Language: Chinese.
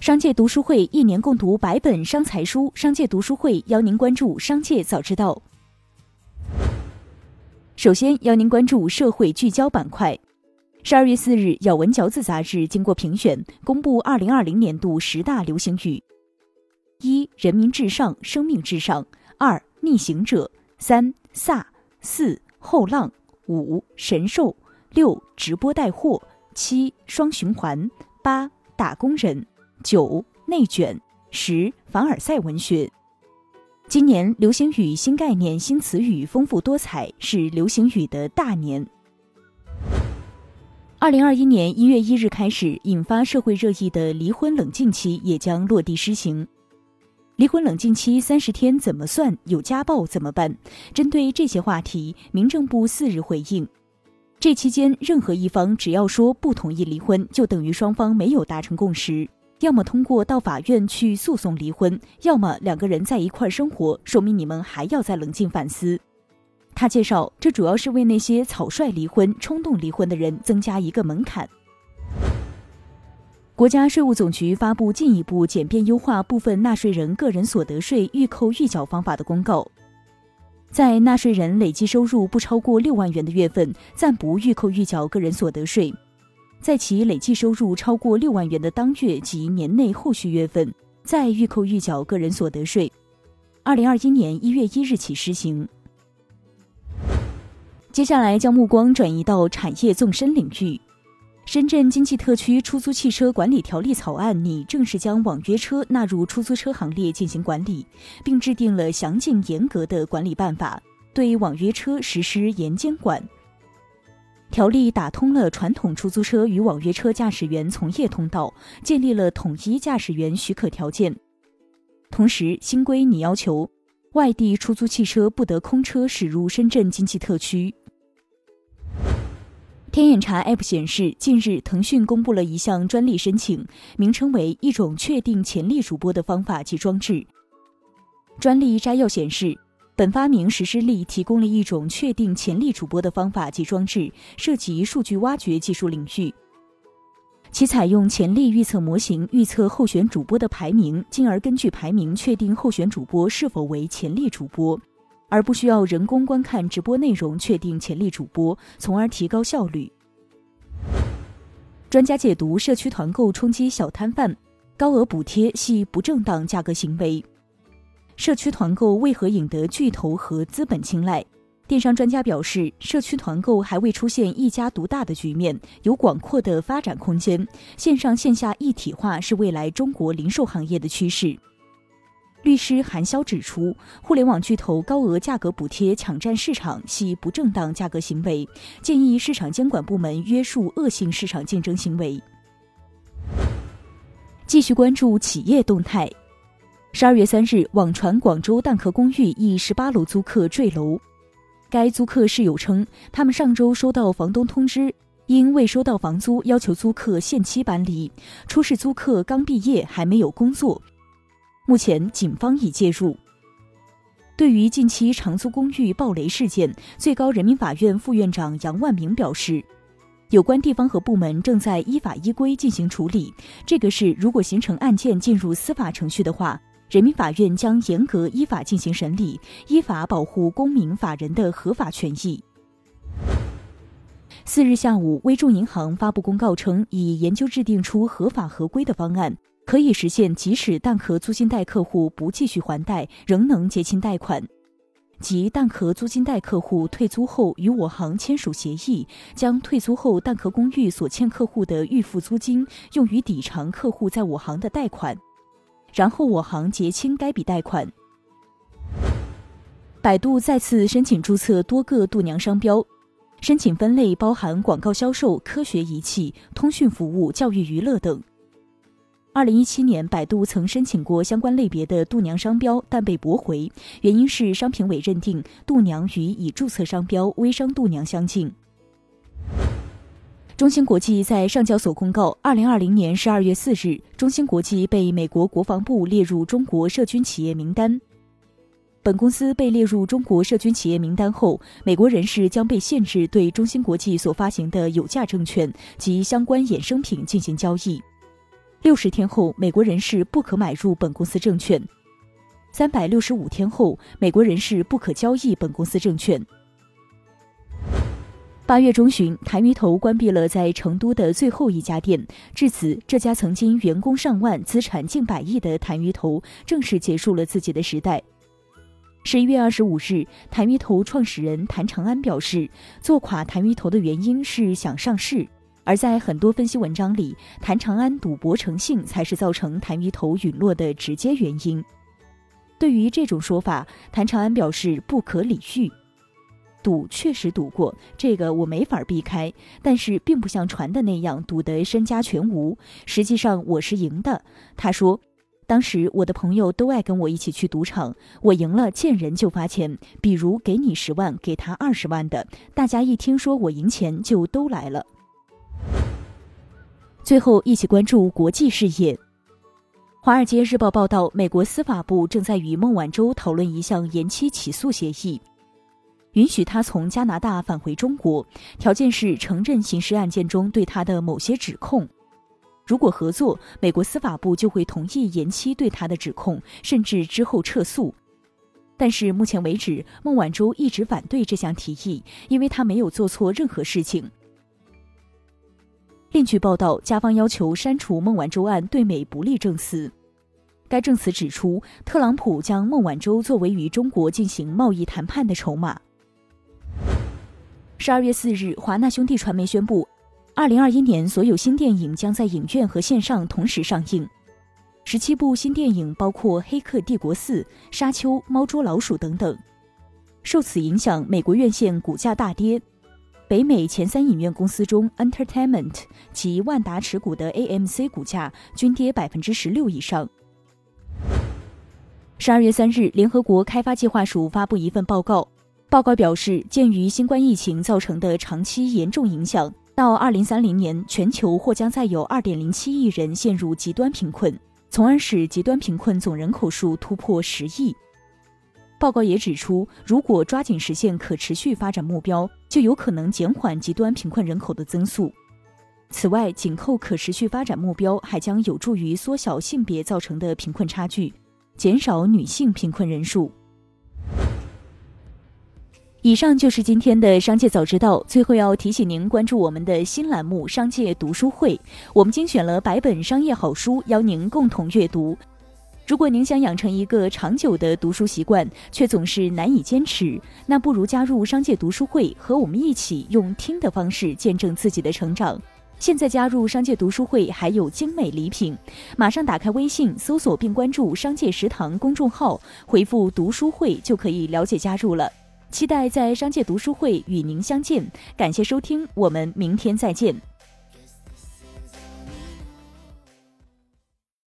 商界读书会一年共读百本商财书，商界读书会邀您关注商界早知道。首先邀您关注社会聚焦板块。十二月四日，《咬文嚼字》杂志经过评选，公布二零二零年度十大流行语：一、人民至上，生命至上；二、逆行者；三、飒；四、后浪；五、神兽；六、直播带货；七、双循环；八、打工人。九内卷，十凡尔赛文学。今年流行语新概念、新词语丰富多彩，是流行语的大年。二零二一年一月一日开始，引发社会热议的离婚冷静期也将落地施行。离婚冷静期三十天怎么算？有家暴怎么办？针对这些话题，民政部四日回应：这期间，任何一方只要说不同意离婚，就等于双方没有达成共识。要么通过到法院去诉讼离婚，要么两个人在一块生活，说明你们还要再冷静反思。他介绍，这主要是为那些草率离婚、冲动离婚的人增加一个门槛。国家税务总局发布进一步简便优化部分纳税人个人所得税预扣预缴方法的公告，在纳税人累计收入不超过六万元的月份，暂不预扣预缴个人所得税。在其累计收入超过六万元的当月及年内后续月份，再预扣预缴个人所得税。二零二一年一月一日起施行。接下来将目光转移到产业纵深领域，深圳经济特区出租汽车管理条例草案拟正式将网约车纳入出租车行列进行管理，并制定了详尽严格的管理办法，对网约车实施严监管。条例打通了传统出租车与网约车驾驶员从业通道，建立了统一驾驶员许可条件。同时，新规拟要求外地出租汽车不得空车驶入深圳经济特区。天眼查 App 显示，近日腾讯公布了一项专利申请，名称为“一种确定潜力主播的方法及装置”。专利摘要显示。本发明实施例提供了一种确定潜力主播的方法及装置，涉及数据挖掘技术领域。其采用潜力预测模型预测候选主播的排名，进而根据排名确定候选主播是否为潜力主播，而不需要人工观看直播内容确定潜力主播，从而提高效率。专家解读：社区团购冲击小摊贩，高额补贴系不正当价格行为。社区团购为何引得巨头和资本青睐？电商专家表示，社区团购还未出现一家独大的局面，有广阔的发展空间。线上线下一体化是未来中国零售行业的趋势。律师韩潇指出，互联网巨头高额价格补贴抢占市场系不正当价格行为，建议市场监管部门约束恶性市场竞争行为。继续关注企业动态。十二月三日，网传广州蛋壳公寓一十八楼租客坠楼。该租客室友称，他们上周收到房东通知，因未收到房租，要求租客限期搬离。出事租客刚毕业，还没有工作。目前，警方已介入。对于近期长租公寓暴雷事件，最高人民法院副院长杨万明表示，有关地方和部门正在依法依规进行处理。这个事如果形成案件进入司法程序的话。人民法院将严格依法进行审理，依法保护公民法人的合法权益。四日下午，微众银行发布公告称，已研究制定出合法合规的方案，可以实现即使蛋壳租金贷客户不继续还贷，仍能结清贷款。即蛋壳租金贷客户退租后与我行签署协议，将退租后蛋壳公寓所欠客户的预付租金用于抵偿客户在我行的贷款。然后我行结清该笔贷款。百度再次申请注册多个度娘商标，申请分类包含广告销售、科学仪器、通讯服务、教育娱乐等。二零一七年，百度曾申请过相关类别的度娘商标，但被驳回，原因是商评委认定度娘与已注册商标微商度娘相近。中芯国际在上交所公告，二零二零年十二月四日，中芯国际被美国国防部列入中国涉军企业名单。本公司被列入中国涉军企业名单后，美国人士将被限制对中芯国际所发行的有价证券及相关衍生品进行交易。六十天后，美国人士不可买入本公司证券；三百六十五天后，美国人士不可交易本公司证券。八月中旬，谭鱼头关闭了在成都的最后一家店，至此，这家曾经员工上万、资产近百亿的谭鱼头正式结束了自己的时代。十一月二十五日，谭鱼头创始人谭长安表示，做垮谭鱼头的原因是想上市。而在很多分析文章里，谭长安赌博成性才是造成谭鱼头陨落的直接原因。对于这种说法，谭长安表示不可理喻。赌确实赌过，这个我没法避开，但是并不像传的那样赌得身家全无。实际上我是赢的。他说，当时我的朋友都爱跟我一起去赌场，我赢了见人就发钱，比如给你十万，给他二十万的，大家一听说我赢钱就都来了。最后一起关注国际事业，《华尔街日报》报道，美国司法部正在与孟晚舟讨论一项延期起诉协议。允许他从加拿大返回中国，条件是承认刑事案件中对他的某些指控。如果合作，美国司法部就会同意延期对他的指控，甚至之后撤诉。但是目前为止，孟晚舟一直反对这项提议，因为他没有做错任何事情。另据报道，加方要求删除孟晚舟案对美不利证词。该证词指出，特朗普将孟晚舟作为与中国进行贸易谈判的筹码。十二月四日，华纳兄弟传媒宣布，二零二一年所有新电影将在影院和线上同时上映。十七部新电影包括《黑客帝国四》《沙丘》《猫捉老鼠》等等。受此影响，美国院线股价大跌。北美前三影院公司中，Entertainment 及万达持股的 AMC 股价均跌百分之十六以上。十二月三日，联合国开发计划署发布一份报告。报告表示，鉴于新冠疫情造成的长期严重影响，到二零三零年，全球或将再有二点零七亿人陷入极端贫困，从而使极端贫困总人口数突破十亿。报告也指出，如果抓紧实现可持续发展目标，就有可能减缓极端贫困人口的增速。此外，紧扣可持续发展目标，还将有助于缩小性别造成的贫困差距，减少女性贫困人数。以上就是今天的商界早知道。最后要提醒您关注我们的新栏目《商界读书会》，我们精选了百本商业好书，邀您共同阅读。如果您想养成一个长久的读书习惯，却总是难以坚持，那不如加入商界读书会，和我们一起用听的方式见证自己的成长。现在加入商界读书会还有精美礼品，马上打开微信搜索并关注“商界食堂”公众号，回复“读书会”就可以了解加入了。期待在商界读书会与您相见，感谢收听，我们明天再见。